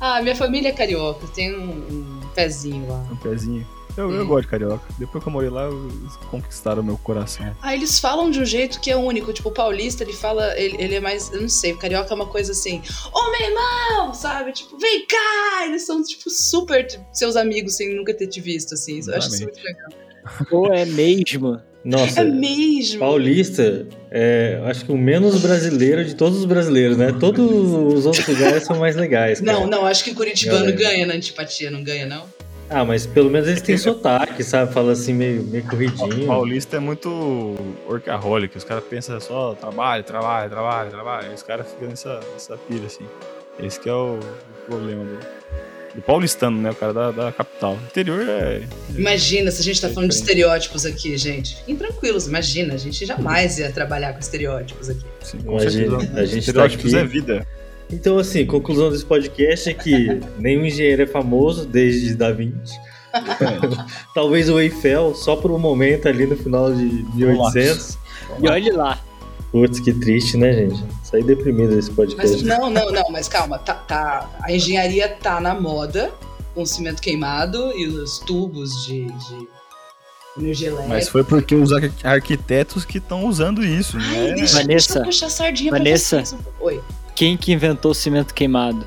Ah, minha família é carioca, tem um, um pezinho lá. Um pezinho. Eu, eu gosto de carioca. Depois que eu morei lá, eles conquistaram o meu coração. Ah, eles falam de um jeito que é único. Tipo, o paulista, ele fala. Ele, ele é mais. Eu não sei, o carioca é uma coisa assim. Ô, oh, meu irmão! Sabe? Tipo, vem cá! Eles são, tipo, super tipo, seus amigos sem nunca ter te visto, assim. Eu acho isso muito legal. Ou é mesmo? Nossa, é mesmo. Paulista, é, acho que o menos brasileiro de todos os brasileiros, né? Todos os outros lugares são mais legais. Cara. Não, não, acho que o Curitibano ganha na antipatia, não ganha, não? Ah, mas pelo menos eles têm [LAUGHS] sotaque, sabe? Fala assim meio, meio corridinho. O paulista é muito workaholic. Os caras pensam só trabalho, trabalho, trabalho, trabalho. Os caras ficam nessa, nessa pira, assim. Esse que é o, problema do, do, paulistano, né? O cara da, da capital. O interior é... Imagina, se a gente tá é falando diferente. de estereótipos aqui, gente. Fiquem tranquilos, imagina. A gente jamais ia trabalhar com estereótipos aqui. Sim, imagina, a gente estereótipos tá aqui... é vida. Então, assim, conclusão desse podcast é que nenhum engenheiro é famoso desde Da Vinci. [LAUGHS] Talvez o Eiffel, só por um momento ali no final de 1800. E olhe lá. Putz, que triste, né, gente? Saí deprimido desse podcast. Mas, não, não, não, mas calma. Tá, tá, a engenharia tá na moda, com o cimento queimado e os tubos de, de energia elétrica. Mas foi porque os arquitetos que estão usando isso, Ai, né? Deixa, Vanessa, deixa eu puxar a sardinha Vanessa, pra vocês. Oi. Quem que inventou o cimento queimado?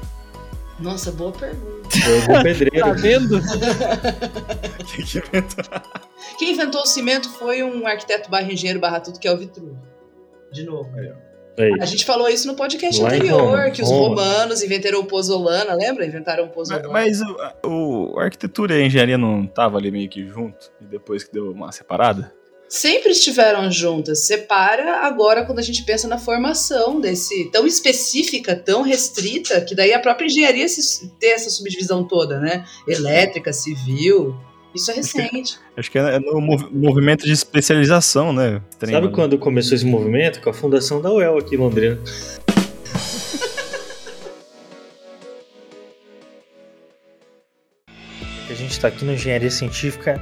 Nossa, boa pergunta. Foi o [LAUGHS] pedreiro. Tá vendo? [LAUGHS] Quem que inventou? Quem inventou o cimento foi um arquiteto barra engenheiro barra tudo, que é o Vitruvio. De novo. Aí, Aí. A gente falou isso no podcast Lá anterior, que os Roma. romanos inventaram o pozolana, lembra? Inventaram o Mas, pozolana. mas o, o- a arquitetura e a engenharia não tava ali meio que junto? E depois que deu uma separada? Sempre estiveram juntas. Separa agora quando a gente pensa na formação desse tão específica, tão restrita, que daí a própria engenharia se, tem essa subdivisão toda, né? Elétrica, civil. Isso é recente. Acho que é no mov- movimento de especialização, né? Treino, Sabe né? quando começou esse movimento? Com a fundação da UEL aqui em Londrina. [LAUGHS] A gente está aqui no Engenharia Científica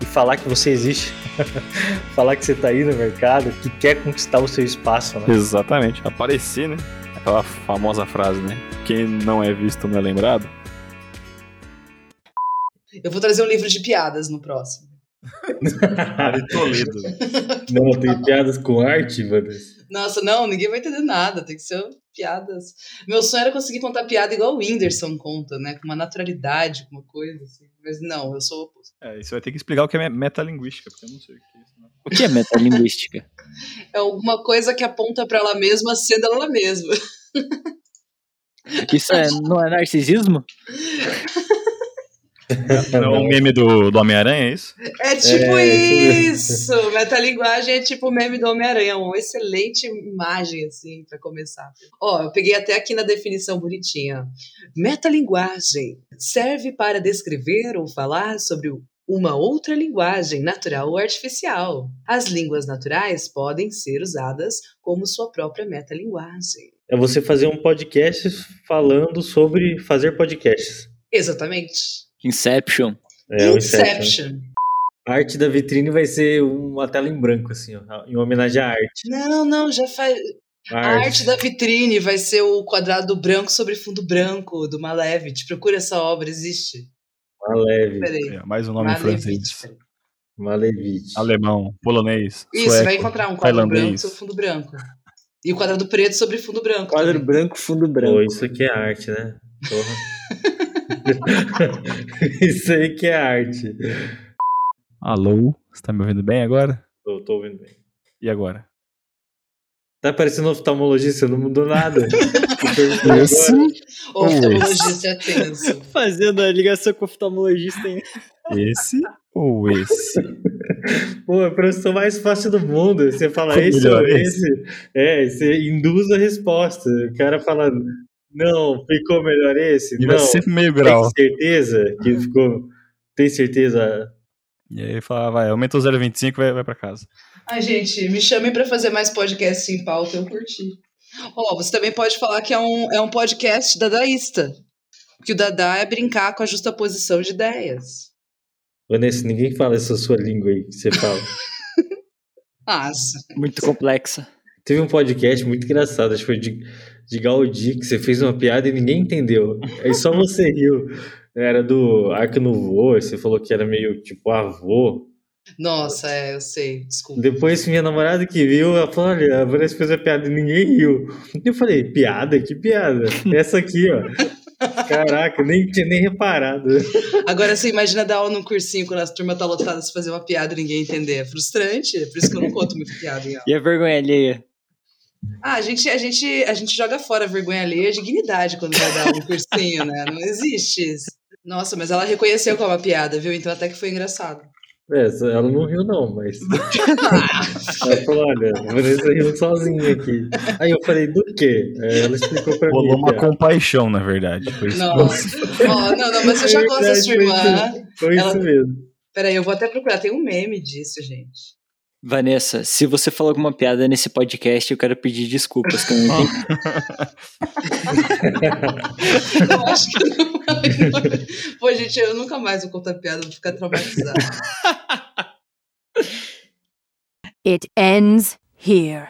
E falar que você existe. [LAUGHS] falar que você está aí no mercado, que quer conquistar o seu espaço. Né? Exatamente. Aparecer, né? Aquela famosa frase, né? Quem não é visto não é lembrado. Eu vou trazer um livro de piadas no próximo. [LAUGHS] Ari Toledo. Não, tem piadas com arte, Vanessa. Nossa, não, ninguém vai entender nada. Tem que ser piadas. Meu sonho era conseguir contar piada igual o Whindersson conta, né? Com uma naturalidade, com uma coisa assim. Mas não, eu sou o oposto. É, isso vai ter que explicar o que é metalinguística, porque eu não sei o que é isso. Não. O que é metalinguística? [LAUGHS] É alguma coisa que aponta pra ela mesma sendo ela mesma. Isso é, não é narcisismo? [LAUGHS] Não é o meme do, do Homem-Aranha, é isso? É tipo É, isso! Metalinguagem é tipo o meme do Homem-Aranha, uma excelente imagem, assim, pra começar. Ó, eu peguei até aqui na definição bonitinha. Metalinguagem serve para descrever ou falar sobre uma outra linguagem natural ou artificial. As línguas naturais podem ser usadas como sua própria metalinguagem. É você fazer um podcast falando sobre fazer podcasts. Exatamente. Inception. É, o Inception. Inception. A arte da vitrine vai ser uma tela em branco, assim, ó, em homenagem à arte. Não, não, já faz. A A arte da vitrine vai ser o quadrado branco sobre fundo branco do Malevich. Procura essa obra, existe. Peraí. É, mais um nome Malevich. francês. Malevich. Alemão, polonês. Isso, sueco, vai encontrar um quadro branco sobre fundo branco. E o quadrado preto sobre fundo branco. Quadro também. branco, fundo Pô, branco. isso aqui é arte, né? Porra. [LAUGHS] [LAUGHS] isso aí que é arte. Alô, você tá me ouvindo bem agora? Tô, tô ouvindo bem. E agora? Tá parecendo oftalmologista, não mudou nada. Esse oftalmologista é tenso. Fazendo a ligação com o oftalmologista. hein? Esse ou esse? Pô, é a profissão mais fácil do mundo. Você fala esse ou esse? esse. É, você induz a resposta. O cara fala, não, ficou melhor esse? E não, vai sempre meio tem grau. certeza que ficou... Tem certeza? E aí fala, vai, aumenta o 0,25 e vai, vai pra casa. Ai, gente, me chamem pra fazer mais podcast sem pauta, eu curti. Ó, você também pode falar que é um, é um podcast dadaísta. Que o Dadá é brincar com a justa posição de ideias. Vanessa, ninguém fala essa sua língua aí que você fala. [LAUGHS] Nossa. Muito complexa. Teve um podcast muito engraçado, acho que foi de, de Gaudí, que você fez uma piada e ninguém entendeu. Aí só você riu. Era do Arco Nouveau, você falou que era meio tipo avô. Nossa, é, eu sei, desculpa. Depois minha namorada que viu, ela falou, olha, a Vanessa fez a piada e ninguém riu. Eu falei, piada? Que piada? Essa aqui, ó. Caraca, nem tinha nem reparado. Agora você imagina dar aula num cursinho quando a turma tá lotada, você fazer uma piada e ninguém entender. É frustrante, é por isso que eu não conto muito piada em aula. E a vergonha alheia? Ah, a gente, a, gente, a gente joga fora a vergonha alheia e a dignidade quando vai dar no cursinho, né? Não existe isso. Nossa, mas ela reconheceu como uma piada, viu? Então até que foi engraçado. É, ela não riu não, mas... [LAUGHS] Ela falou, olha, Vanessa riu sozinha aqui. Aí eu falei, do quê? Ela explicou pra mim. Rolou uma piada. compaixão, na verdade. Foi isso. Nossa. Ó, não, não, mas eu já É gosto da sua foi irmã. isso- Foi Ela- isso mesmo. Peraí, eu vou até procurar. Tem um meme disso, gente. Vanessa, se você falou alguma piada nesse podcast, eu quero pedir desculpas. Que eu não entendi. [LAUGHS] Eu acho que eu não não. Pô, gente, eu nunca mais vou contar piada, vou ficar traumatizada. It ends here.